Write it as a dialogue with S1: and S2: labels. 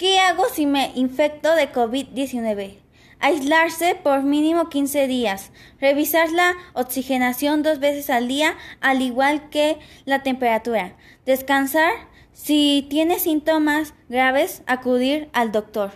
S1: ¿Qué hago si me infecto de COVID-19? Aislarse por mínimo 15 días. Revisar la oxigenación dos veces al día, al igual que la temperatura. Descansar. Si tiene síntomas graves, acudir al doctor.